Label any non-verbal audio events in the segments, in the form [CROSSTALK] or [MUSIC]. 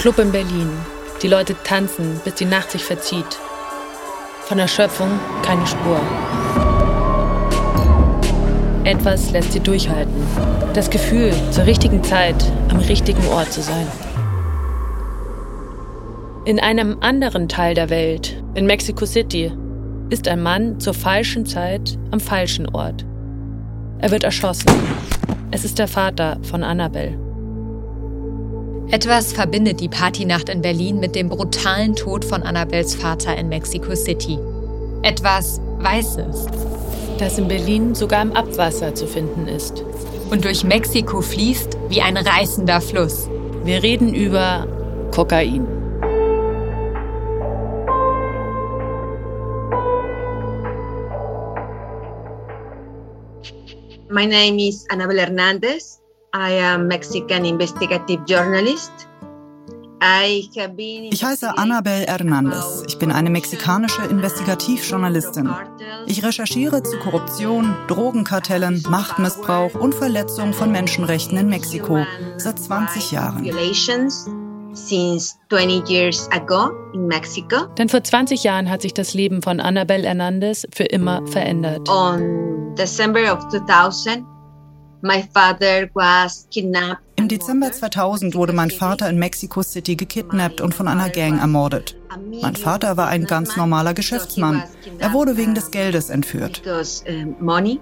Club in Berlin. Die Leute tanzen, bis die Nacht sich verzieht. Von der Schöpfung keine Spur. Etwas lässt sie durchhalten. Das Gefühl, zur richtigen Zeit am richtigen Ort zu sein. In einem anderen Teil der Welt, in Mexico City, ist ein Mann zur falschen Zeit am falschen Ort. Er wird erschossen. Es ist der Vater von Annabelle. Etwas verbindet die Partynacht in Berlin mit dem brutalen Tod von Annabels Vater in Mexico City. Etwas Weißes. Das in Berlin sogar im Abwasser zu finden ist. Und durch Mexiko fließt wie ein reißender Fluss. Wir reden über Kokain. My name is Annabel Hernandez. I am Mexican investigative journalist. Ich heiße Annabel Hernandez. Ich bin eine mexikanische Investigativjournalistin. Ich recherchiere zu Korruption, Drogenkartellen, Machtmissbrauch und Verletzung von Menschenrechten in Mexiko seit 20 Jahren. Denn vor 20 Jahren hat sich das Leben von Annabel Hernandez für immer verändert. On December of 2000, Im Dezember 2000 wurde mein Vater in Mexico City gekidnappt und von einer Gang ermordet. Mein Vater war ein ganz normaler Geschäftsmann. Er wurde wegen des Geldes entführt.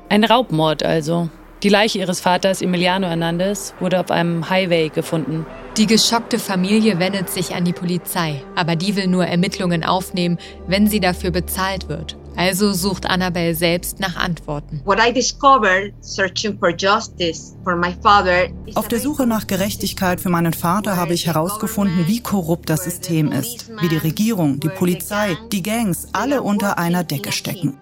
Ein Raubmord also. Die Leiche ihres Vaters Emiliano Hernandez wurde auf einem Highway gefunden. Die geschockte Familie wendet sich an die Polizei, aber die will nur Ermittlungen aufnehmen, wenn sie dafür bezahlt wird. Also sucht Annabelle selbst nach Antworten. Auf der Suche nach Gerechtigkeit für meinen Vater habe ich herausgefunden, wie korrupt das System ist, wie die Regierung, die Polizei, die Gangs alle unter einer Decke stecken.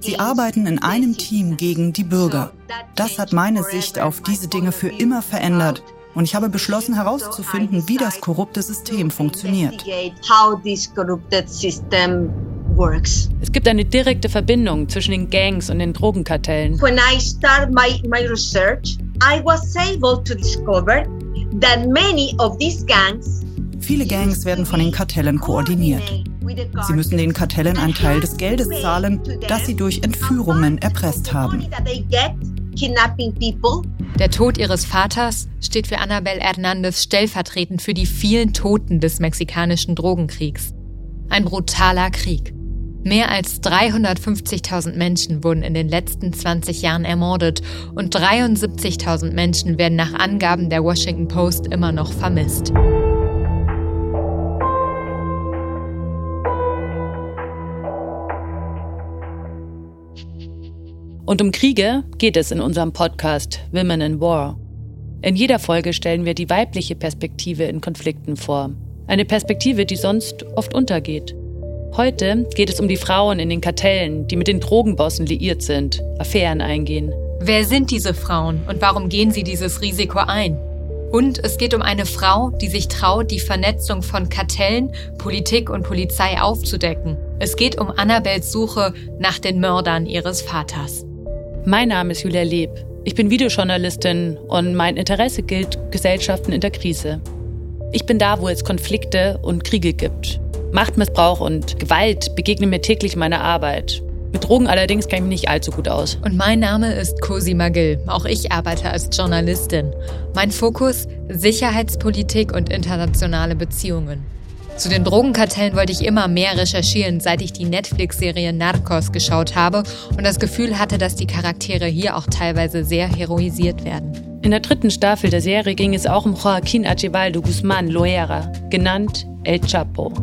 Sie arbeiten in einem Team gegen die Bürger. Das hat meine Sicht auf diese Dinge für immer verändert. Und ich habe beschlossen herauszufinden, wie das korrupte System funktioniert. Es gibt eine direkte Verbindung zwischen den Gangs und den Drogenkartellen. When I started my, my research, I was able to discover that many of these gangs Viele Gangs werden von den Kartellen koordiniert. Sie müssen den Kartellen einen Teil des Geldes zahlen, das sie durch Entführungen erpresst haben. Der Tod ihres Vaters steht für Annabel Hernandez stellvertretend für die vielen Toten des mexikanischen Drogenkriegs. Ein brutaler Krieg. Mehr als 350.000 Menschen wurden in den letzten 20 Jahren ermordet und 73.000 Menschen werden nach Angaben der Washington Post immer noch vermisst. Und um Kriege geht es in unserem Podcast Women in War. In jeder Folge stellen wir die weibliche Perspektive in Konflikten vor. Eine Perspektive, die sonst oft untergeht. Heute geht es um die Frauen in den Kartellen, die mit den Drogenbossen liiert sind, Affären eingehen. Wer sind diese Frauen und warum gehen sie dieses Risiko ein? Und es geht um eine Frau, die sich traut, die Vernetzung von Kartellen, Politik und Polizei aufzudecken. Es geht um Annabels Suche nach den Mördern ihres Vaters. Mein Name ist Julia Leb. Ich bin Videojournalistin und mein Interesse gilt Gesellschaften in der Krise. Ich bin da, wo es Konflikte und Kriege gibt. Machtmissbrauch und Gewalt begegnen mir täglich in meiner Arbeit. Mit Drogen allerdings kenne ich mich nicht allzu gut aus. Und mein Name ist Cosima Gill. Auch ich arbeite als Journalistin. Mein Fokus Sicherheitspolitik und internationale Beziehungen. Zu den Drogenkartellen wollte ich immer mehr recherchieren, seit ich die Netflix-Serie Narcos geschaut habe und das Gefühl hatte, dass die Charaktere hier auch teilweise sehr heroisiert werden. In der dritten Staffel der Serie ging es auch um Joaquín Archibaldo Guzmán Loera, genannt El Chapo.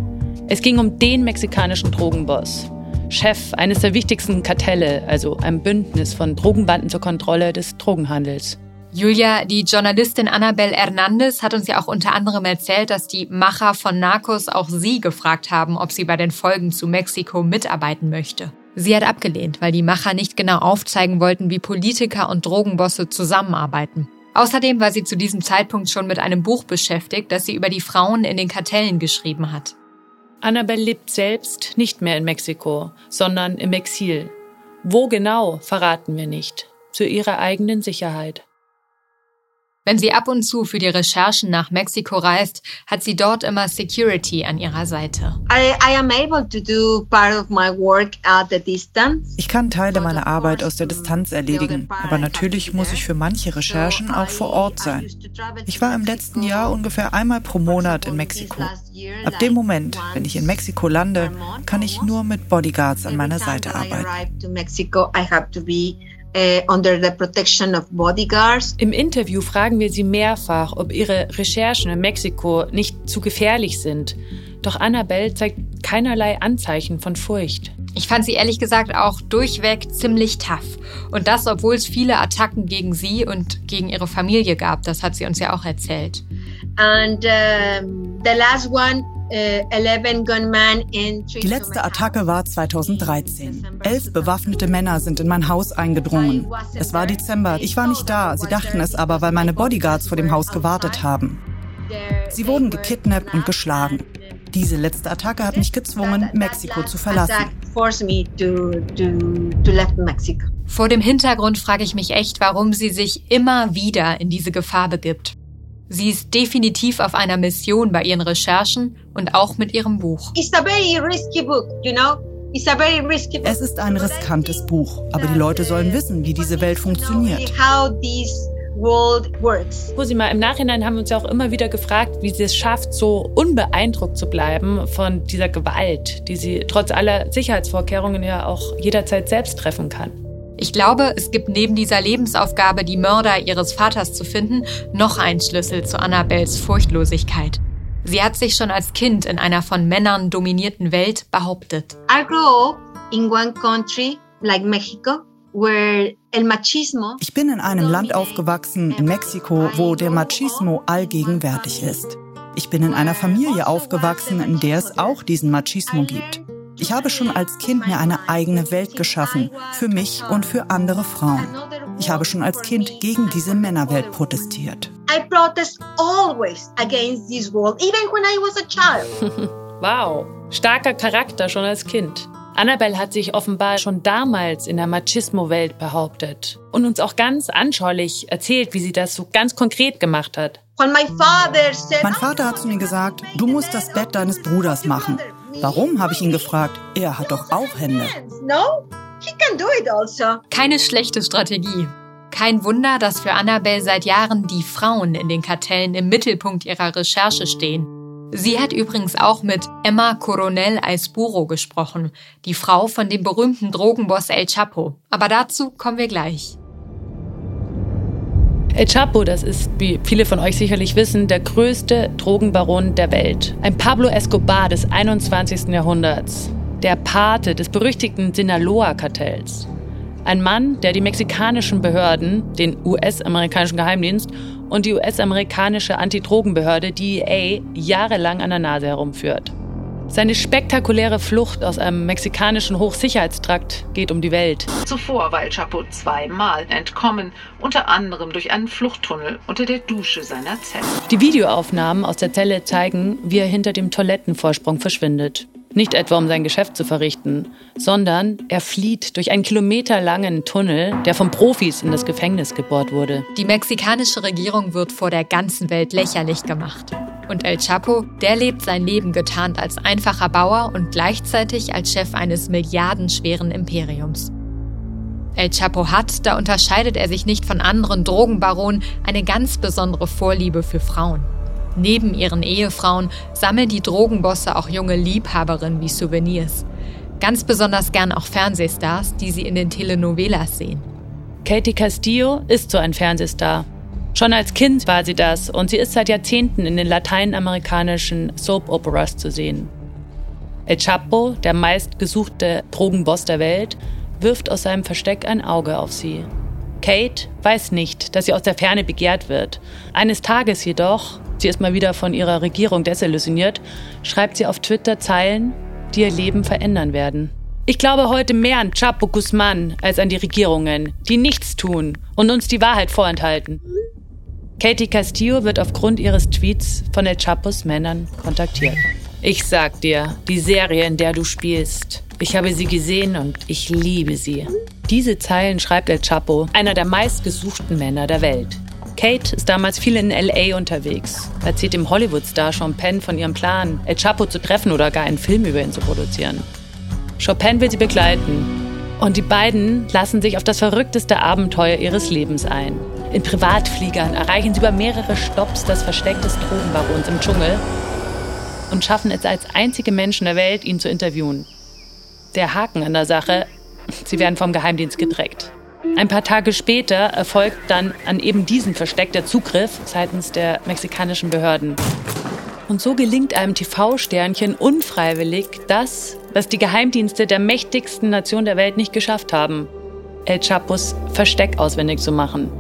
Es ging um den mexikanischen Drogenboss, Chef eines der wichtigsten Kartelle, also einem Bündnis von Drogenbanden zur Kontrolle des Drogenhandels. Julia, die Journalistin Annabel Hernandez hat uns ja auch unter anderem erzählt, dass die Macher von Narcos auch sie gefragt haben, ob sie bei den Folgen zu Mexiko mitarbeiten möchte. Sie hat abgelehnt, weil die Macher nicht genau aufzeigen wollten, wie Politiker und Drogenbosse zusammenarbeiten. Außerdem war sie zu diesem Zeitpunkt schon mit einem Buch beschäftigt, das sie über die Frauen in den Kartellen geschrieben hat. Annabelle lebt selbst nicht mehr in Mexiko, sondern im Exil. Wo genau, verraten wir nicht. Zu ihrer eigenen Sicherheit. Wenn sie ab und zu für die Recherchen nach Mexiko reist, hat sie dort immer Security an ihrer Seite. Ich kann Teile meiner Arbeit aus der Distanz erledigen, aber natürlich muss ich für manche Recherchen auch vor Ort sein. Ich war im letzten Jahr ungefähr einmal pro Monat in Mexiko. Ab dem Moment, wenn ich in Mexiko lande, kann ich nur mit Bodyguards an meiner Seite arbeiten. Uh, under the protection of bodyguards. Im Interview fragen wir sie mehrfach, ob ihre Recherchen in Mexiko nicht zu gefährlich sind. Doch Annabelle zeigt keinerlei Anzeichen von Furcht. Ich fand sie ehrlich gesagt auch durchweg ziemlich tough. Und das, obwohl es viele Attacken gegen sie und gegen ihre Familie gab. Das hat sie uns ja auch erzählt. And uh, the last one äh, Die letzte Attacke war 2013. Elf bewaffnete Männer sind in mein Haus eingedrungen. Es war Dezember. Ich war nicht da. Sie dachten es aber, weil meine Bodyguards vor dem Haus gewartet haben. Sie wurden gekidnappt und geschlagen. Diese letzte Attacke hat mich gezwungen, Mexiko zu verlassen. Vor dem Hintergrund frage ich mich echt, warum sie sich immer wieder in diese Gefahr begibt. Sie ist definitiv auf einer Mission bei ihren Recherchen und auch mit ihrem Buch. Es ist ein riskantes Buch, aber die Leute sollen wissen, wie diese Welt funktioniert. Cosima, im Nachhinein haben wir uns ja auch immer wieder gefragt, wie sie es schafft, so unbeeindruckt zu bleiben von dieser Gewalt, die sie trotz aller Sicherheitsvorkehrungen ja auch jederzeit selbst treffen kann. Ich glaube, es gibt neben dieser Lebensaufgabe, die Mörder ihres Vaters zu finden, noch einen Schlüssel zu Annabels Furchtlosigkeit. Sie hat sich schon als Kind in einer von Männern dominierten Welt behauptet. I grew up in one country like Mexico ich bin in einem Land aufgewachsen, in Mexiko, wo der Machismo allgegenwärtig ist. Ich bin in einer Familie aufgewachsen, in der es auch diesen Machismo gibt. Ich habe schon als Kind mir eine eigene Welt geschaffen, für mich und für andere Frauen. Ich habe schon als Kind gegen diese Männerwelt protestiert. I protest always against this world, even when I was a child. [LAUGHS] wow, starker Charakter schon als Kind. Annabelle hat sich offenbar schon damals in der Machismo-Welt behauptet und uns auch ganz anschaulich erzählt, wie sie das so ganz konkret gemacht hat. Mein Vater hat zu mir gesagt, du musst das Bett deines Bruders machen. Warum, habe ich ihn gefragt. Er hat doch auch Hände. Also. Keine schlechte Strategie. Kein Wunder, dass für Annabelle seit Jahren die Frauen in den Kartellen im Mittelpunkt ihrer Recherche stehen. Sie hat übrigens auch mit Emma Coronel Aisburo gesprochen, die Frau von dem berühmten Drogenboss El Chapo. Aber dazu kommen wir gleich. El Chapo, das ist, wie viele von euch sicherlich wissen, der größte Drogenbaron der Welt. Ein Pablo Escobar des 21. Jahrhunderts. Der Pate des berüchtigten Sinaloa-Kartells. Ein Mann, der die mexikanischen Behörden, den US-amerikanischen Geheimdienst und die US-amerikanische Antidrogenbehörde DEA jahrelang an der Nase herumführt. Seine spektakuläre Flucht aus einem mexikanischen Hochsicherheitstrakt geht um die Welt. Zuvor war El Chapo zweimal entkommen, unter anderem durch einen Fluchttunnel unter der Dusche seiner Zelle. Die Videoaufnahmen aus der Zelle zeigen, wie er hinter dem Toilettenvorsprung verschwindet. Nicht etwa, um sein Geschäft zu verrichten, sondern er flieht durch einen kilometerlangen Tunnel, der von Profis in das Gefängnis gebohrt wurde. Die mexikanische Regierung wird vor der ganzen Welt lächerlich gemacht. Und El Chapo, der lebt sein Leben getarnt als einfacher Bauer und gleichzeitig als Chef eines milliardenschweren Imperiums. El Chapo hat, da unterscheidet er sich nicht von anderen Drogenbaronen, eine ganz besondere Vorliebe für Frauen. Neben ihren Ehefrauen sammeln die Drogenbosse auch junge Liebhaberinnen wie Souvenirs. Ganz besonders gern auch Fernsehstars, die sie in den Telenovelas sehen. Katie Castillo ist so ein Fernsehstar. Schon als Kind war sie das und sie ist seit Jahrzehnten in den lateinamerikanischen Soap-Operas zu sehen. El Chapo, der meistgesuchte Drogenboss der Welt, wirft aus seinem Versteck ein Auge auf sie. Kate weiß nicht, dass sie aus der Ferne begehrt wird. Eines Tages jedoch sie ist mal wieder von ihrer Regierung desillusioniert, schreibt sie auf Twitter Zeilen, die ihr Leben verändern werden. Ich glaube heute mehr an Chapo Guzman als an die Regierungen, die nichts tun und uns die Wahrheit vorenthalten. Katie Castillo wird aufgrund ihres Tweets von El Chapos Männern kontaktiert. Ich sag dir, die Serie, in der du spielst, ich habe sie gesehen und ich liebe sie. Diese Zeilen schreibt El Chapo, einer der meistgesuchten Männer der Welt. Kate ist damals viel in LA unterwegs, erzählt dem Hollywood-Star Penn von ihrem Plan, El Chapo zu treffen oder gar einen Film über ihn zu produzieren. Penn will sie begleiten. Und die beiden lassen sich auf das verrückteste Abenteuer ihres Lebens ein. In Privatfliegern erreichen sie über mehrere Stopps das Versteck des Drogenbarons im Dschungel und schaffen es als einzige Menschen der Welt, ihn zu interviewen. Der Haken an der Sache, sie werden vom Geheimdienst gedreckt. Ein paar Tage später erfolgt dann an eben diesen Versteck der Zugriff seitens der mexikanischen Behörden. Und so gelingt einem TV-Sternchen unfreiwillig das, was die Geheimdienste der mächtigsten Nation der Welt nicht geschafft haben. El Chapos Versteck auswendig zu machen.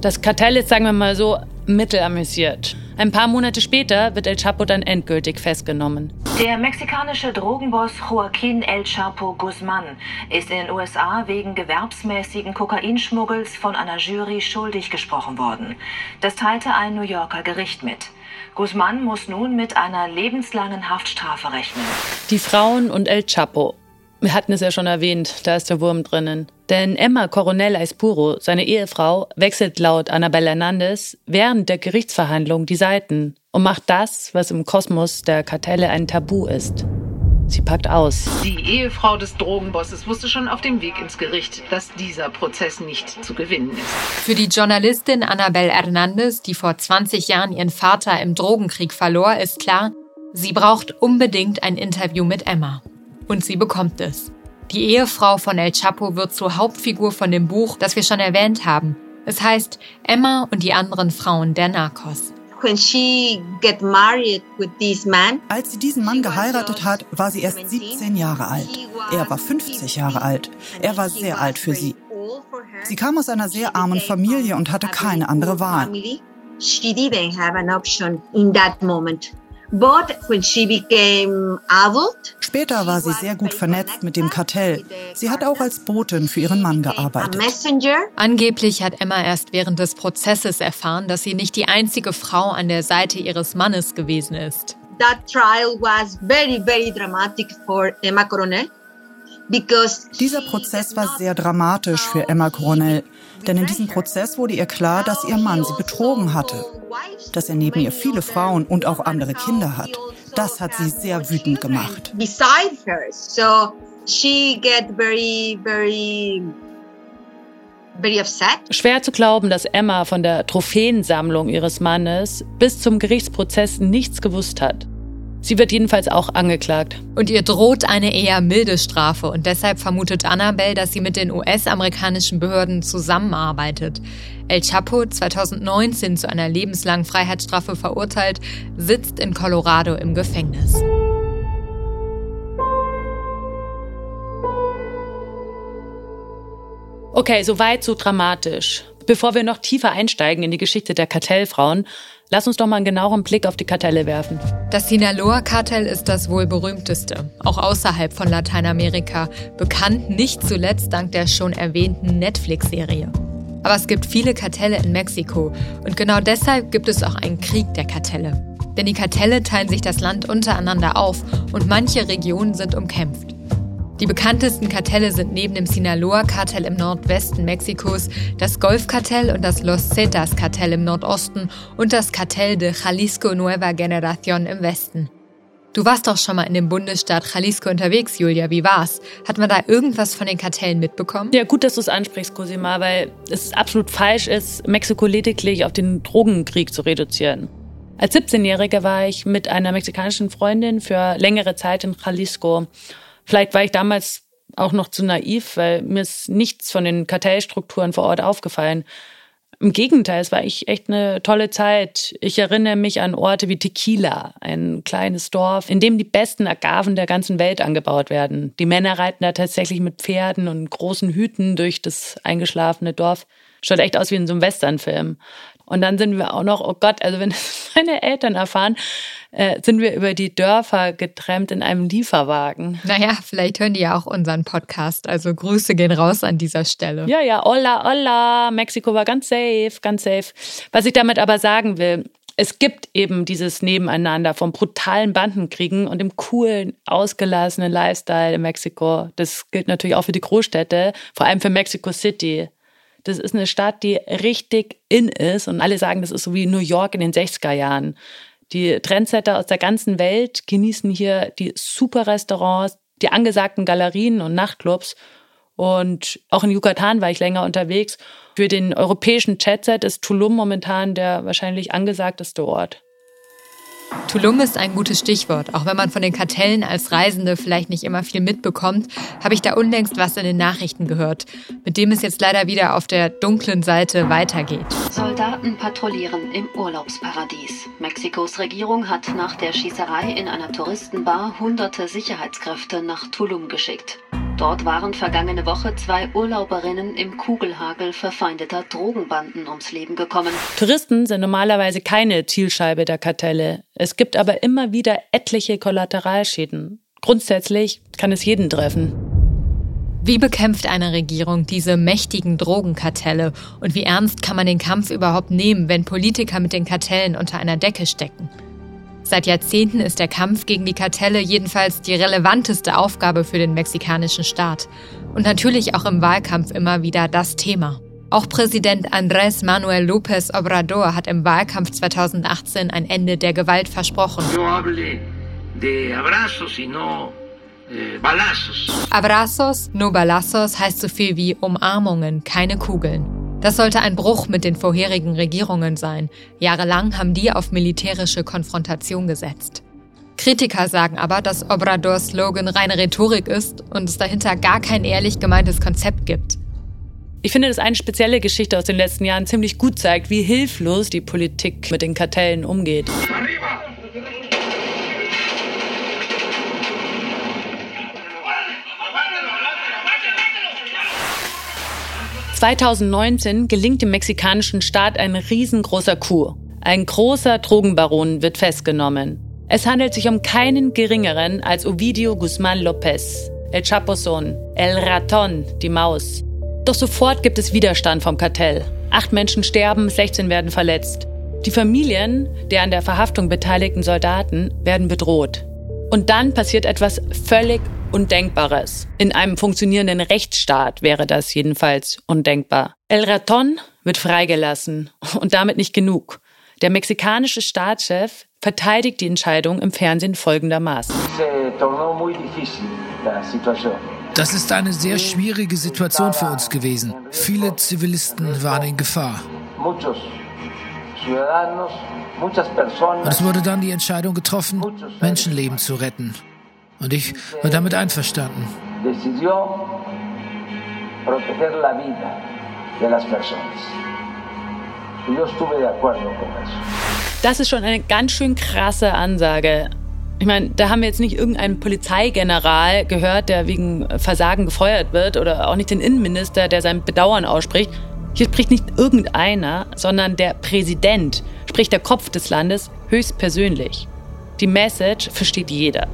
Das Kartell ist, sagen wir mal so, mittelamüsiert. Ein paar Monate später wird El Chapo dann endgültig festgenommen. Der mexikanische Drogenboss Joaquín El Chapo Guzmán ist in den USA wegen gewerbsmäßigen Kokainschmuggels von einer Jury schuldig gesprochen worden. Das teilte ein New Yorker Gericht mit. Guzmán muss nun mit einer lebenslangen Haftstrafe rechnen. Die Frauen und El Chapo. Wir hatten es ja schon erwähnt, da ist der Wurm drinnen. Denn Emma Coronel Aispuro, seine Ehefrau, wechselt laut Annabelle Hernandez während der Gerichtsverhandlung die Seiten und macht das, was im Kosmos der Kartelle ein Tabu ist. Sie packt aus. Die Ehefrau des Drogenbosses wusste schon auf dem Weg ins Gericht, dass dieser Prozess nicht zu gewinnen ist. Für die Journalistin Annabelle Hernandez, die vor 20 Jahren ihren Vater im Drogenkrieg verlor, ist klar, sie braucht unbedingt ein Interview mit Emma. Und sie bekommt es. Die Ehefrau von El Chapo wird zur Hauptfigur von dem Buch, das wir schon erwähnt haben. Es heißt Emma und die anderen Frauen der Narcos. Als sie diesen Mann geheiratet hat, war sie erst 17 Jahre alt. Er war 50 Jahre alt. Er war sehr alt für sie. Sie kam aus einer sehr armen Familie und hatte keine andere Wahl. She didn't have an option in that moment. Später war sie sehr gut vernetzt mit dem Kartell. Sie hat auch als Botin für ihren Mann gearbeitet. Angeblich hat Emma erst während des Prozesses erfahren, dass sie nicht die einzige Frau an der Seite ihres Mannes gewesen ist. That trial was very, very dramatic for Emma Coronel. Dieser Prozess war sehr dramatisch für Emma Coronel, denn in diesem Prozess wurde ihr klar, dass ihr Mann sie betrogen hatte, dass er neben ihr viele Frauen und auch andere Kinder hat. Das hat sie sehr wütend gemacht. Schwer zu glauben, dass Emma von der Trophäensammlung ihres Mannes bis zum Gerichtsprozess nichts gewusst hat. Sie wird jedenfalls auch angeklagt. Und ihr droht eine eher milde Strafe und deshalb vermutet Annabelle, dass sie mit den US-amerikanischen Behörden zusammenarbeitet. El Chapo, 2019 zu einer lebenslangen Freiheitsstrafe verurteilt, sitzt in Colorado im Gefängnis. Okay, soweit so dramatisch. Bevor wir noch tiefer einsteigen in die Geschichte der Kartellfrauen, Lass uns doch mal einen genaueren Blick auf die Kartelle werfen. Das Sinaloa-Kartell ist das wohl berühmteste, auch außerhalb von Lateinamerika, bekannt nicht zuletzt dank der schon erwähnten Netflix-Serie. Aber es gibt viele Kartelle in Mexiko und genau deshalb gibt es auch einen Krieg der Kartelle. Denn die Kartelle teilen sich das Land untereinander auf und manche Regionen sind umkämpft. Die bekanntesten Kartelle sind neben dem Sinaloa-Kartell im Nordwesten Mexikos das Golfkartell und das Los Zetas-Kartell im Nordosten und das Kartell de Jalisco Nueva Generación im Westen. Du warst doch schon mal in dem Bundesstaat Jalisco unterwegs, Julia. Wie war's? Hat man da irgendwas von den Kartellen mitbekommen? Ja, gut, dass du es ansprichst, Cosima, weil es absolut falsch ist, Mexiko lediglich auf den Drogenkrieg zu reduzieren. Als 17-Jährige war ich mit einer mexikanischen Freundin für längere Zeit in Jalisco Vielleicht war ich damals auch noch zu naiv, weil mir ist nichts von den Kartellstrukturen vor Ort aufgefallen. Im Gegenteil, es war echt eine tolle Zeit. Ich erinnere mich an Orte wie Tequila, ein kleines Dorf, in dem die besten Agaven der ganzen Welt angebaut werden. Die Männer reiten da tatsächlich mit Pferden und großen Hüten durch das eingeschlafene Dorf. Schaut echt aus wie in so einem Westernfilm. Und dann sind wir auch noch, oh Gott, also wenn das [LAUGHS] meine Eltern erfahren, äh, sind wir über die Dörfer getrennt in einem Lieferwagen. Naja, vielleicht hören die ja auch unseren Podcast. Also Grüße gehen raus an dieser Stelle. Ja, ja, hola, hola. Mexiko war ganz safe, ganz safe. Was ich damit aber sagen will, es gibt eben dieses Nebeneinander vom brutalen Bandenkriegen und dem coolen, ausgelassenen Lifestyle in Mexiko. Das gilt natürlich auch für die Großstädte, vor allem für Mexico City. Das ist eine Stadt, die richtig in ist und alle sagen, das ist so wie New York in den 60er Jahren. Die Trendsetter aus der ganzen Welt genießen hier die super Restaurants, die angesagten Galerien und Nachtclubs. Und auch in Yucatan war ich länger unterwegs. Für den europäischen Chatset ist Tulum momentan der wahrscheinlich angesagteste Ort. Tulum ist ein gutes Stichwort. Auch wenn man von den Kartellen als Reisende vielleicht nicht immer viel mitbekommt, habe ich da unlängst was in den Nachrichten gehört, mit dem es jetzt leider wieder auf der dunklen Seite weitergeht. Soldaten patrouillieren im Urlaubsparadies. Mexikos Regierung hat nach der Schießerei in einer Touristenbar hunderte Sicherheitskräfte nach Tulum geschickt. Dort waren vergangene Woche zwei Urlauberinnen im Kugelhagel verfeindeter Drogenbanden ums Leben gekommen. Touristen sind normalerweise keine Zielscheibe der Kartelle. Es gibt aber immer wieder etliche Kollateralschäden. Grundsätzlich kann es jeden treffen. Wie bekämpft eine Regierung diese mächtigen Drogenkartelle und wie ernst kann man den Kampf überhaupt nehmen, wenn Politiker mit den Kartellen unter einer Decke stecken? Seit Jahrzehnten ist der Kampf gegen die Kartelle jedenfalls die relevanteste Aufgabe für den mexikanischen Staat. Und natürlich auch im Wahlkampf immer wieder das Thema. Auch Präsident Andrés Manuel López Obrador hat im Wahlkampf 2018 ein Ende der Gewalt versprochen. Eh, abrazos, no balazos heißt so viel wie Umarmungen, keine Kugeln. Das sollte ein Bruch mit den vorherigen Regierungen sein. Jahrelang haben die auf militärische Konfrontation gesetzt. Kritiker sagen aber, dass Obradors Slogan reine Rhetorik ist und es dahinter gar kein ehrlich gemeintes Konzept gibt. Ich finde, dass eine spezielle Geschichte aus den letzten Jahren ziemlich gut zeigt, wie hilflos die Politik mit den Kartellen umgeht. Arriba! 2019 gelingt dem mexikanischen Staat ein riesengroßer Coup. Ein großer Drogenbaron wird festgenommen. Es handelt sich um keinen geringeren als Ovidio Guzmán López, El Chapo Son, El Raton, die Maus. Doch sofort gibt es Widerstand vom Kartell. Acht Menschen sterben, 16 werden verletzt. Die Familien der an der Verhaftung beteiligten Soldaten werden bedroht. Und dann passiert etwas völlig Undenkbares. In einem funktionierenden Rechtsstaat wäre das jedenfalls undenkbar. El Raton wird freigelassen und damit nicht genug. Der mexikanische Staatschef verteidigt die Entscheidung im Fernsehen folgendermaßen. Das ist eine sehr schwierige Situation für uns gewesen. Viele Zivilisten waren in Gefahr. Und es wurde dann die Entscheidung getroffen, Menschenleben zu retten. Und ich war damit einverstanden. Das ist schon eine ganz schön krasse Ansage. Ich meine, da haben wir jetzt nicht irgendeinen Polizeigeneral gehört, der wegen Versagen gefeuert wird, oder auch nicht den Innenminister, der sein Bedauern ausspricht. Hier spricht nicht irgendeiner, sondern der Präsident, sprich der Kopf des Landes, höchstpersönlich. Die Message versteht jeder.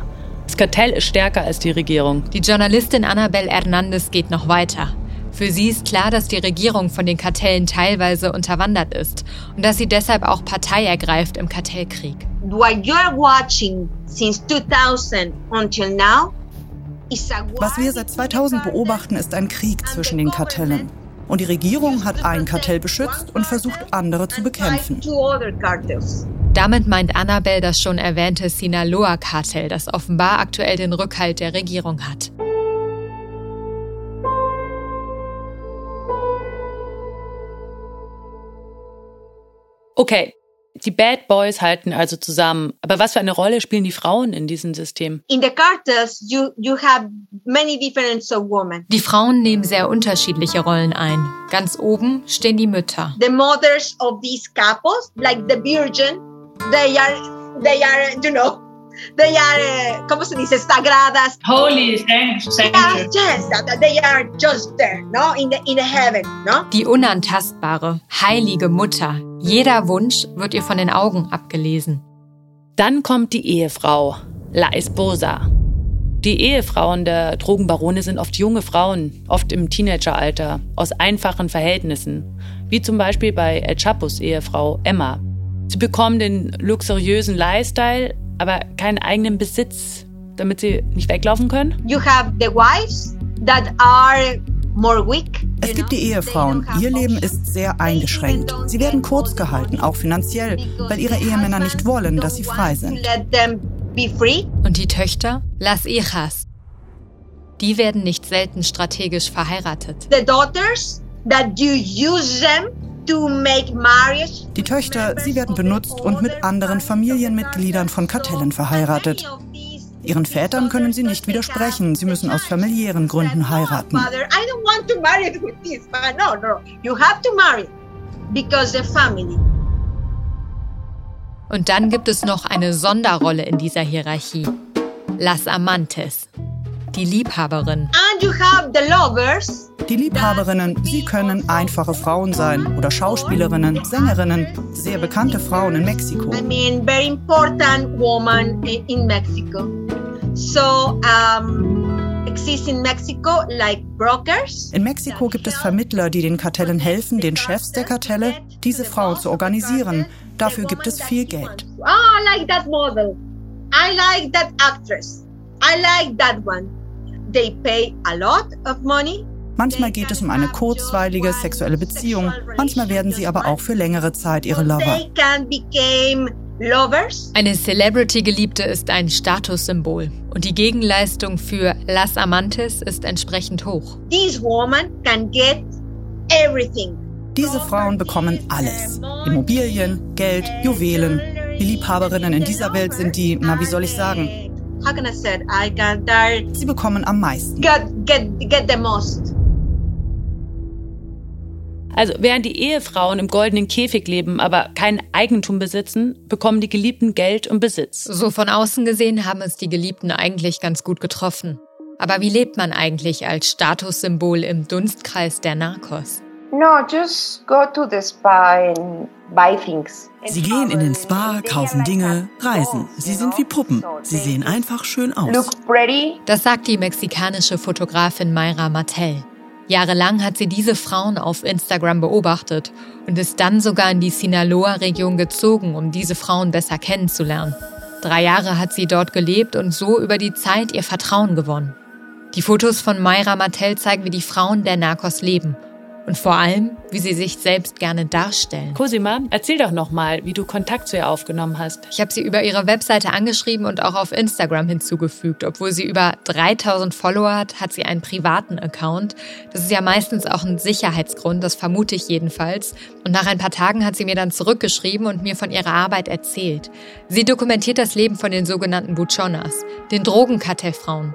Das Kartell ist stärker als die Regierung. Die Journalistin Annabel Hernandez geht noch weiter. Für sie ist klar, dass die Regierung von den Kartellen teilweise unterwandert ist und dass sie deshalb auch Partei ergreift im Kartellkrieg. What you're watching since 2000 until now was wir seit 2000 beobachten, ist ein Krieg zwischen den Kartellen. Und die Regierung hat ein Kartell beschützt und versucht, andere zu bekämpfen. Damit meint Annabel das schon erwähnte Sinaloa-Kartell, das offenbar aktuell den Rückhalt der Regierung hat. Okay, die Bad Boys halten also zusammen. Aber was für eine Rolle spielen die Frauen in diesem System? In the cartels you you have many different of women. Die Frauen nehmen sehr unterschiedliche Rollen ein. Ganz oben stehen die Mütter. The mothers of these couples, like the virgin, they are they are you know they are, ¿cómo se dice? Sagradas. Holy saints. Yes, yes, they are just there, no? In the, in the heaven, no? Die unantastbare, heilige Mutter. Jeder Wunsch wird ihr von den Augen abgelesen. Dann kommt die Ehefrau, La Esposa. Die Ehefrauen der Drogenbarone sind oft junge Frauen, oft im Teenageralter, aus einfachen Verhältnissen, wie zum Beispiel bei El Chapos Ehefrau Emma. Sie bekommen den luxuriösen Lifestyle, aber keinen eigenen Besitz, damit sie nicht weglaufen können? You have the wives that are Es gibt die Ehefrauen. Ihr Leben ist sehr eingeschränkt. Sie werden kurz gehalten, auch finanziell, weil ihre Ehemänner nicht wollen, dass sie frei sind. Und die Töchter? Las hijas. Die werden nicht selten strategisch verheiratet. The daughters that you use them die Töchter, sie werden benutzt und mit anderen Familienmitgliedern von Kartellen verheiratet. Ihren Vätern können sie nicht widersprechen. Sie müssen aus familiären Gründen heiraten. Und dann gibt es noch eine Sonderrolle in dieser Hierarchie. Las Amantes, die Liebhaberin. And you have the lovers. Die Liebhaberinnen, sie können einfache Frauen sein oder Schauspielerinnen, Sängerinnen, sehr bekannte Frauen in Mexiko. I mean, very important woman in Mexico. So, um, in Mexiko gibt es Vermittler, die den Kartellen helfen, den Chefs der Kartelle, diese Frauen zu organisieren. Dafür gibt es viel Geld. Oh, I like that model. I like that actress. I like that one. They pay a lot of money Manchmal geht es um eine kurzweilige sexuelle Beziehung, manchmal werden sie aber auch für längere Zeit ihre Lover. Eine Celebrity-Geliebte ist ein Statussymbol und die Gegenleistung für Las Amantes ist entsprechend hoch. This woman can get everything. Diese Frauen bekommen alles. Immobilien, Geld, Juwelen. Die Liebhaberinnen in dieser Welt sind die, na wie soll ich sagen, Sie bekommen am meisten. Get, get, get the most. Also während die Ehefrauen im goldenen Käfig leben, aber kein Eigentum besitzen, bekommen die Geliebten Geld und Besitz. So von außen gesehen haben es die Geliebten eigentlich ganz gut getroffen. Aber wie lebt man eigentlich als Statussymbol im Dunstkreis der Narcos? No, just go to the spa and buy things. Sie gehen in den Spa, kaufen Dinge, reisen. Sie sind wie Puppen. Sie sehen einfach schön aus. Look pretty. Das sagt die mexikanische Fotografin Mayra Mattel. Jahrelang hat sie diese Frauen auf Instagram beobachtet und ist dann sogar in die Sinaloa-Region gezogen, um diese Frauen besser kennenzulernen. Drei Jahre hat sie dort gelebt und so über die Zeit ihr Vertrauen gewonnen. Die Fotos von Mayra Martell zeigen, wie die Frauen der Narcos leben und vor allem, wie sie sich selbst gerne darstellen. Cosima, erzähl doch noch mal, wie du Kontakt zu ihr aufgenommen hast. Ich habe sie über ihre Webseite angeschrieben und auch auf Instagram hinzugefügt. Obwohl sie über 3000 Follower hat, hat sie einen privaten Account. Das ist ja meistens auch ein Sicherheitsgrund, das vermute ich jedenfalls. Und nach ein paar Tagen hat sie mir dann zurückgeschrieben und mir von ihrer Arbeit erzählt. Sie dokumentiert das Leben von den sogenannten Buchonas, den Drogenkartellfrauen.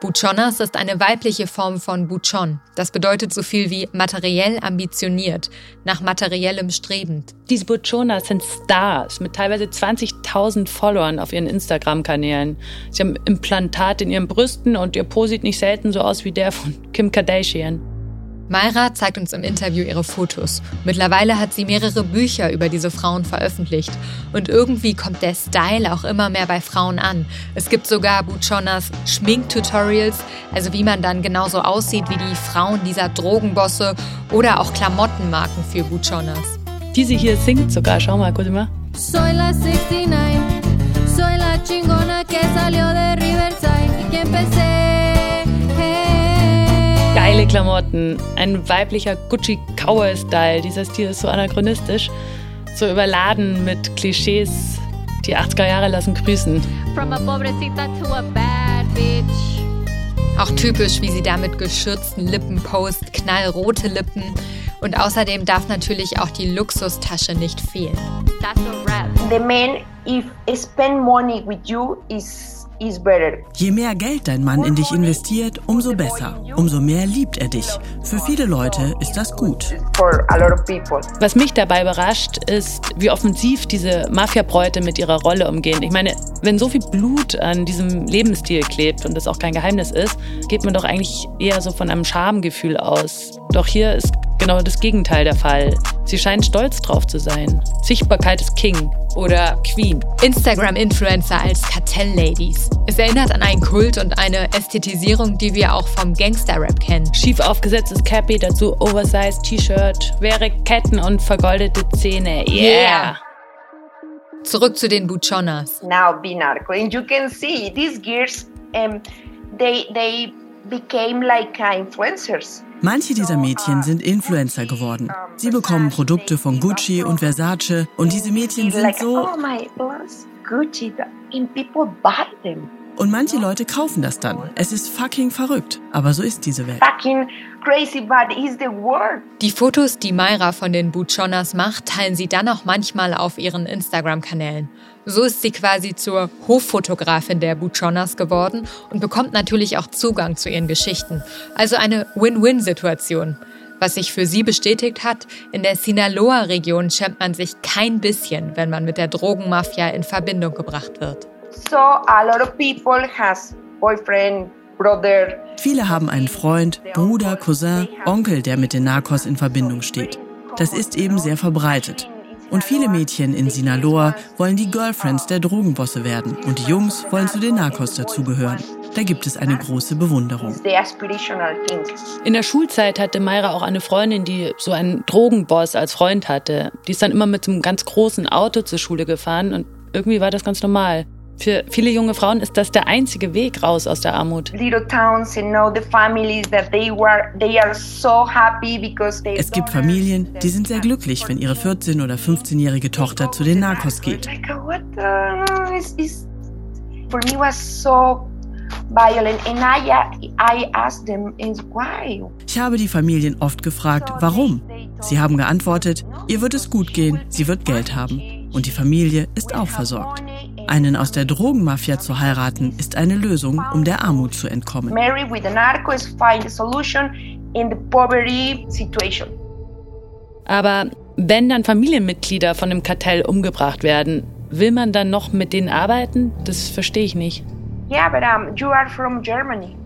Buchonas ist eine weibliche Form von Buchon. Das bedeutet so viel wie materiell ambitioniert, nach materiellem strebend. Diese Buchonas sind Stars mit teilweise 20.000 Followern auf ihren Instagram-Kanälen. Sie haben Implantat in ihren Brüsten und ihr Po sieht nicht selten so aus wie der von Kim Kardashian. Mayra zeigt uns im Interview ihre Fotos. Mittlerweile hat sie mehrere Bücher über diese Frauen veröffentlicht. Und irgendwie kommt der Style auch immer mehr bei Frauen an. Es gibt sogar Buchonas Schminktutorials, also wie man dann genauso aussieht wie die Frauen dieser Drogenbosse oder auch Klamottenmarken für Buchonas. Diese hier singt sogar, schau mal, guck mal. Soy la 69, soy la chingona que salió de Riverside y que empecé Geile Klamotten, ein weiblicher Gucci Cowboy Style. Dieser Stil ist so anachronistisch, so überladen mit Klischees. Die 80er Jahre lassen grüßen. From a pobrecita to a bad bitch. Auch typisch, wie sie da mit geschürzten Lippen post, knallrote Lippen. Und außerdem darf natürlich auch die Luxustasche nicht fehlen. That's a rap. The man, if spend money with you, is Je mehr Geld dein Mann in dich investiert, umso besser. Umso mehr liebt er dich. Für viele Leute ist das gut. Was mich dabei überrascht, ist, wie offensiv diese Mafiabräute mit ihrer Rolle umgehen. Ich meine, wenn so viel Blut an diesem Lebensstil klebt und das auch kein Geheimnis ist, geht man doch eigentlich eher so von einem Schamgefühl aus. Doch hier ist genau das Gegenteil der Fall. Sie scheinen stolz drauf zu sein. Sichtbarkeit ist King oder Queen. Instagram-Influencer als Kartell-Ladies. Es erinnert an einen Kult und eine Ästhetisierung, die wir auch vom Gangster-Rap kennen. Schief aufgesetztes Cappy, dazu Oversized T-Shirt, schwere Ketten und vergoldete Zähne. Yeah! yeah. Zurück zu den Buchonas. Now be narco. And you can see these gears, um, they, they became like uh, influencers. Manche dieser Mädchen sind Influencer geworden. Sie bekommen Produkte von Gucci und Versace und diese Mädchen sind so. Oh my Gucci, and people buy them. Und manche Leute kaufen das dann. Es ist fucking verrückt, aber so ist diese Welt. Fucking crazy, but is the word. Die Fotos, die Mayra von den Buchonas macht, teilen sie dann auch manchmal auf ihren Instagram-Kanälen. So ist sie quasi zur Hoffotografin der Buchonas geworden und bekommt natürlich auch Zugang zu ihren Geschichten. Also eine Win-Win-Situation. Was sich für sie bestätigt hat, in der Sinaloa-Region schämt man sich kein bisschen, wenn man mit der Drogenmafia in Verbindung gebracht wird. So a lot of people has boyfriend, brother. Viele haben einen Freund, Bruder, Cousin, Onkel, der mit den Narcos in Verbindung steht. Das ist eben sehr verbreitet. Und viele Mädchen in Sinaloa wollen die Girlfriends der Drogenbosse werden und die Jungs wollen zu den Narcos dazugehören. Da gibt es eine große Bewunderung. In der Schulzeit hatte Mayra auch eine Freundin, die so einen Drogenboss als Freund hatte. Die ist dann immer mit so einem ganz großen Auto zur Schule gefahren und irgendwie war das ganz normal. Für viele junge Frauen ist das der einzige Weg raus aus der Armut. Es gibt Familien, die sind sehr glücklich, wenn ihre 14- oder 15-jährige Tochter zu den Narcos geht. Ich habe die Familien oft gefragt, warum. Sie haben geantwortet, ihr wird es gut gehen, sie wird Geld haben. Und die Familie ist auch versorgt. Einen aus der Drogenmafia zu heiraten, ist eine Lösung, um der Armut zu entkommen. Marry with a narco is find a solution in the poverty situation. Aber wenn dann Familienmitglieder von dem Kartell umgebracht werden, will man dann noch mit denen arbeiten? Das verstehe ich nicht. Yeah, but um, you are from Germany.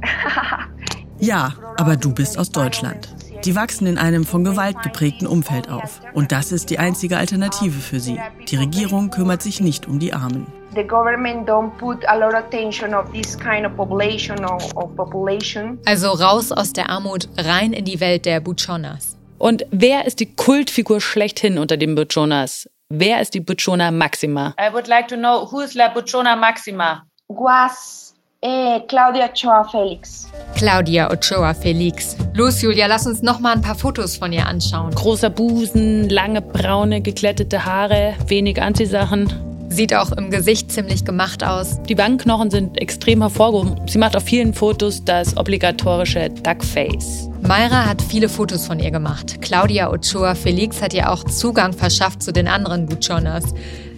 [LAUGHS] ja, aber du bist aus Deutschland. Die wachsen in einem von Gewalt geprägten Umfeld auf. Und das ist die einzige Alternative für sie. Die Regierung kümmert sich nicht um die Armen the government don't put a lot of attention of this kind of population of, of population. Also raus aus der Armut, rein in die Welt der Buchonas. Und wer ist die Kultfigur schlechthin unter den Buchonas? Wer ist die Buchona Maxima? I would like to know who is la Buchona Maxima? Was eh, Claudia Ochoa Felix. Claudia Ochoa Felix. Los, Julia, lass uns noch mal ein paar Fotos von ihr anschauen. Großer Busen, lange braune, geglättete Haare, wenig Anziehsachen. Sieht auch im Gesicht ziemlich gemacht aus. Die Wangenknochen sind extrem hervorgehoben. Sie macht auf vielen Fotos das obligatorische Duckface. Mayra hat viele Fotos von ihr gemacht. Claudia Ochoa Felix hat ihr auch Zugang verschafft zu den anderen Buchonas.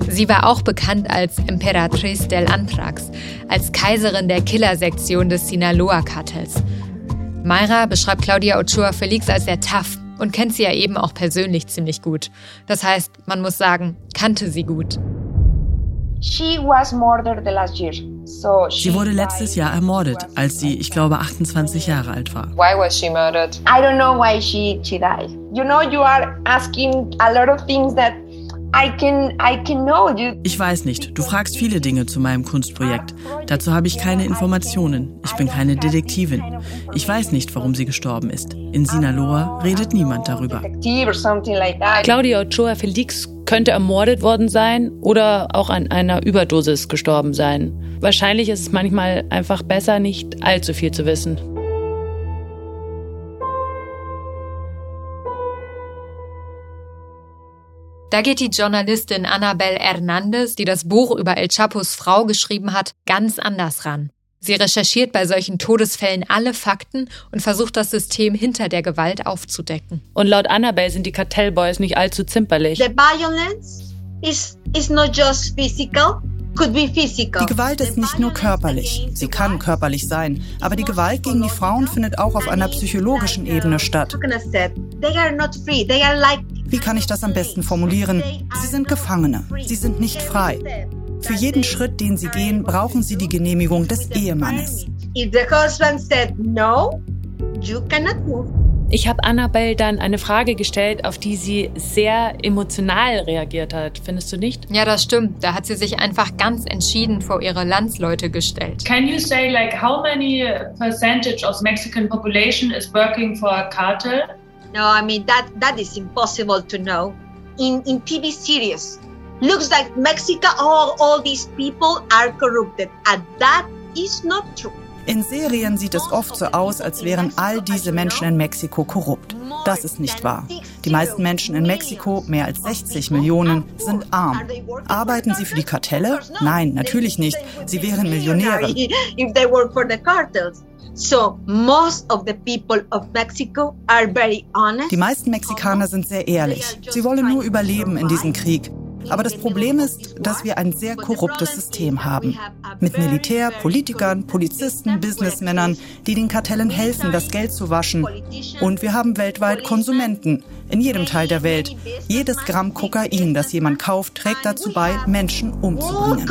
Sie war auch bekannt als Emperatriz del Antrax, als Kaiserin der Killersektion des Sinaloa-Kartells. Mayra beschreibt Claudia Ochoa Felix als sehr tough und kennt sie ja eben auch persönlich ziemlich gut. Das heißt, man muss sagen, kannte sie gut. Sie wurde letztes Jahr ermordet, als sie, ich glaube, 28 Jahre alt war. Why was she murdered? I don't know why she, she died. You know, you are asking a lot of things that I can, I can know. Ich weiß nicht. Du fragst viele Dinge zu meinem Kunstprojekt. Dazu habe ich keine Informationen. Ich bin keine Detektivin. Ich weiß nicht, warum sie gestorben ist. In Sinaloa redet niemand darüber. Claudia Ochoa Felix könnte ermordet worden sein oder auch an einer Überdosis gestorben sein. Wahrscheinlich ist es manchmal einfach besser, nicht allzu viel zu wissen. Da geht die Journalistin Annabel Hernandez, die das Buch über El Chapos Frau geschrieben hat, ganz anders ran. Sie recherchiert bei solchen Todesfällen alle Fakten und versucht das System hinter der Gewalt aufzudecken. Und laut Annabelle sind die Kartellboys nicht allzu zimperlich. The violence is, is not just physical, die Gewalt ist nicht nur körperlich. Sie kann körperlich sein. Aber die Gewalt gegen die Frauen findet auch auf einer psychologischen Ebene statt. Wie kann ich das am besten formulieren? Sie sind Gefangene. Sie sind nicht frei. Für jeden Schritt, den sie gehen, brauchen sie die Genehmigung des Ehemannes. If the husband said no, you cannot move. Ich habe Annabelle dann eine Frage gestellt, auf die sie sehr emotional reagiert hat. Findest du nicht? Ja, das stimmt. Da hat sie sich einfach ganz entschieden vor ihre Landsleute gestellt. Can you say like how many percentage of Mexican population is working for a cartel? No, I mean that that is impossible to know. In in TV series, looks like Mexico all all these people are corrupted, and that is not true. In Serien sieht es oft so aus, als wären all diese Menschen in Mexiko korrupt. Das ist nicht wahr. Die meisten Menschen in Mexiko, mehr als 60 Millionen, sind arm. Arbeiten sie für die Kartelle? Nein, natürlich nicht. Sie wären Millionäre. [LAUGHS] Die meisten Mexikaner sind sehr ehrlich. Sie wollen nur überleben in diesem Krieg. Aber das Problem ist, dass wir ein sehr korruptes System haben. Mit Militär, Politikern, Polizisten, Businessmännern, die den Kartellen helfen, das Geld zu waschen. Und wir haben weltweit Konsumenten. In jedem Teil der Welt. Jedes Gramm Kokain, das jemand kauft, trägt dazu bei, Menschen umzubringen.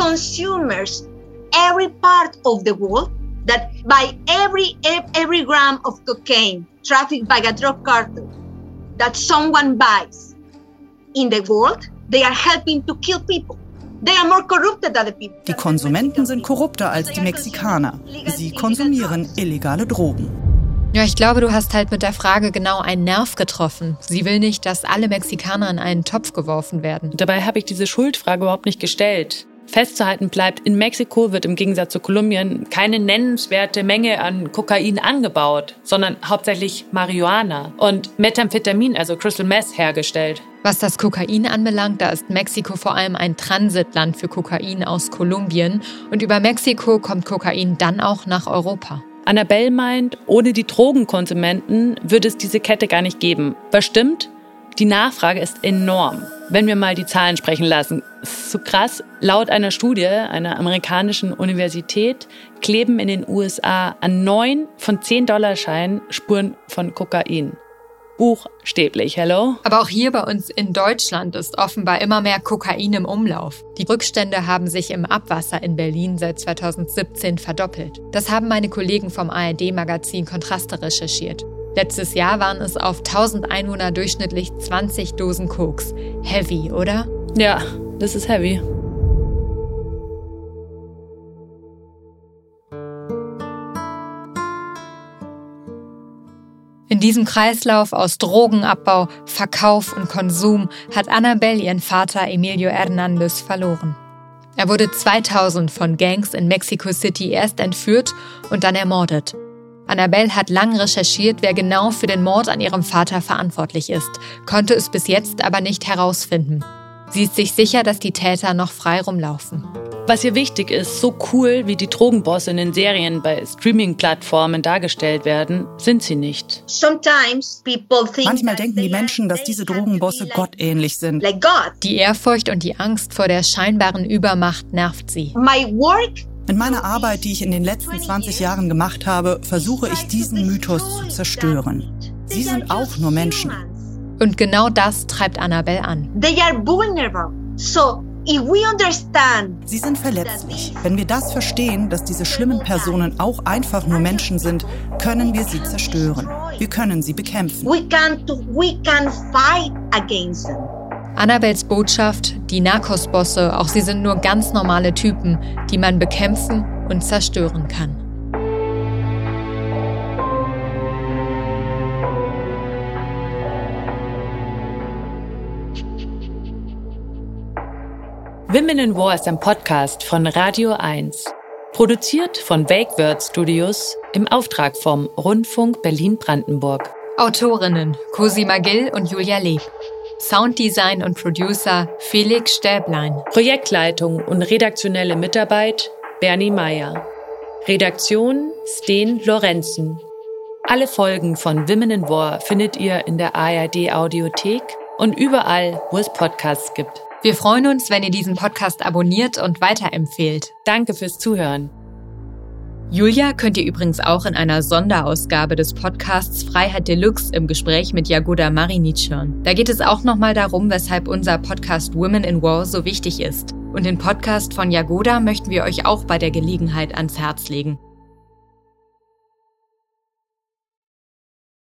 That by every every gram of cocaine trafficked by a drug cartel that someone buys in the world They are helping to kill people. They are more corrupted than the people. Die Konsumenten sind korrupter als die Mexikaner. Sie konsumieren illegale Drogen. Ja, ich glaube, du hast halt mit der Frage genau einen Nerv getroffen. Sie will nicht, dass alle Mexikaner in einen Topf geworfen werden. Dabei habe ich diese Schuldfrage überhaupt nicht gestellt. Festzuhalten bleibt, in Mexiko wird im Gegensatz zu Kolumbien keine nennenswerte Menge an Kokain angebaut, sondern hauptsächlich Marihuana und Methamphetamin, also Crystal Meth, hergestellt. Was das Kokain anbelangt, da ist Mexiko vor allem ein Transitland für Kokain aus Kolumbien und über Mexiko kommt Kokain dann auch nach Europa. Annabelle meint, ohne die Drogenkonsumenten würde es diese Kette gar nicht geben. Was stimmt? Die Nachfrage ist enorm. Wenn wir mal die Zahlen sprechen lassen, ist so krass. Laut einer Studie einer amerikanischen Universität kleben in den USA an neun von zehn Dollarscheinen Spuren von Kokain. Buchstäblich, hello? Aber auch hier bei uns in Deutschland ist offenbar immer mehr Kokain im Umlauf. Die Rückstände haben sich im Abwasser in Berlin seit 2017 verdoppelt. Das haben meine Kollegen vom ARD-Magazin Kontraste recherchiert. Letztes Jahr waren es auf 1000 Einwohner durchschnittlich 20 Dosen Koks. Heavy, oder? Ja, das ist heavy. In diesem Kreislauf aus Drogenabbau, Verkauf und Konsum hat Annabelle ihren Vater Emilio Hernandez verloren. Er wurde 2000 von Gangs in Mexico City erst entführt und dann ermordet. Annabelle hat lang recherchiert, wer genau für den Mord an ihrem Vater verantwortlich ist, konnte es bis jetzt aber nicht herausfinden. Sie ist sich sicher, dass die Täter noch frei rumlaufen. Was ihr wichtig ist, so cool wie die Drogenbosse in den Serien bei Streaming-Plattformen dargestellt werden, sind sie nicht. Manchmal denken die Menschen, dass diese Drogenbosse gottähnlich sind. Die Ehrfurcht und die Angst vor der scheinbaren Übermacht nervt sie. In meiner Arbeit, die ich in den letzten 20 Jahren gemacht habe, versuche ich diesen Mythos zu zerstören. Sie sind auch nur Menschen. Und genau das treibt Annabelle an. They are vulnerable. So Sie sind verletzlich. Wenn wir das verstehen, dass diese schlimmen Personen auch einfach nur Menschen sind, können wir sie zerstören. Wir können sie bekämpfen. We can, we can fight against them. Annabels Botschaft, die Narcos-Bosse, auch sie sind nur ganz normale Typen, die man bekämpfen und zerstören kann. Women in War ist ein Podcast von Radio 1. Produziert von Wake Word Studios im Auftrag vom Rundfunk Berlin-Brandenburg. Autorinnen Cosima Gill und Julia Leb. Sounddesign und Producer Felix Stäblein. Projektleitung und redaktionelle Mitarbeit Bernie Meyer. Redaktion Sten Lorenzen. Alle Folgen von Women in War findet ihr in der ARD Audiothek und überall, wo es Podcasts gibt. Wir freuen uns, wenn ihr diesen Podcast abonniert und weiterempfehlt. Danke fürs Zuhören. Julia könnt ihr übrigens auch in einer Sonderausgabe des Podcasts Freiheit Deluxe im Gespräch mit Jagoda Marinic hören. Da geht es auch nochmal darum, weshalb unser Podcast Women in War so wichtig ist. Und den Podcast von Jagoda möchten wir euch auch bei der Gelegenheit ans Herz legen.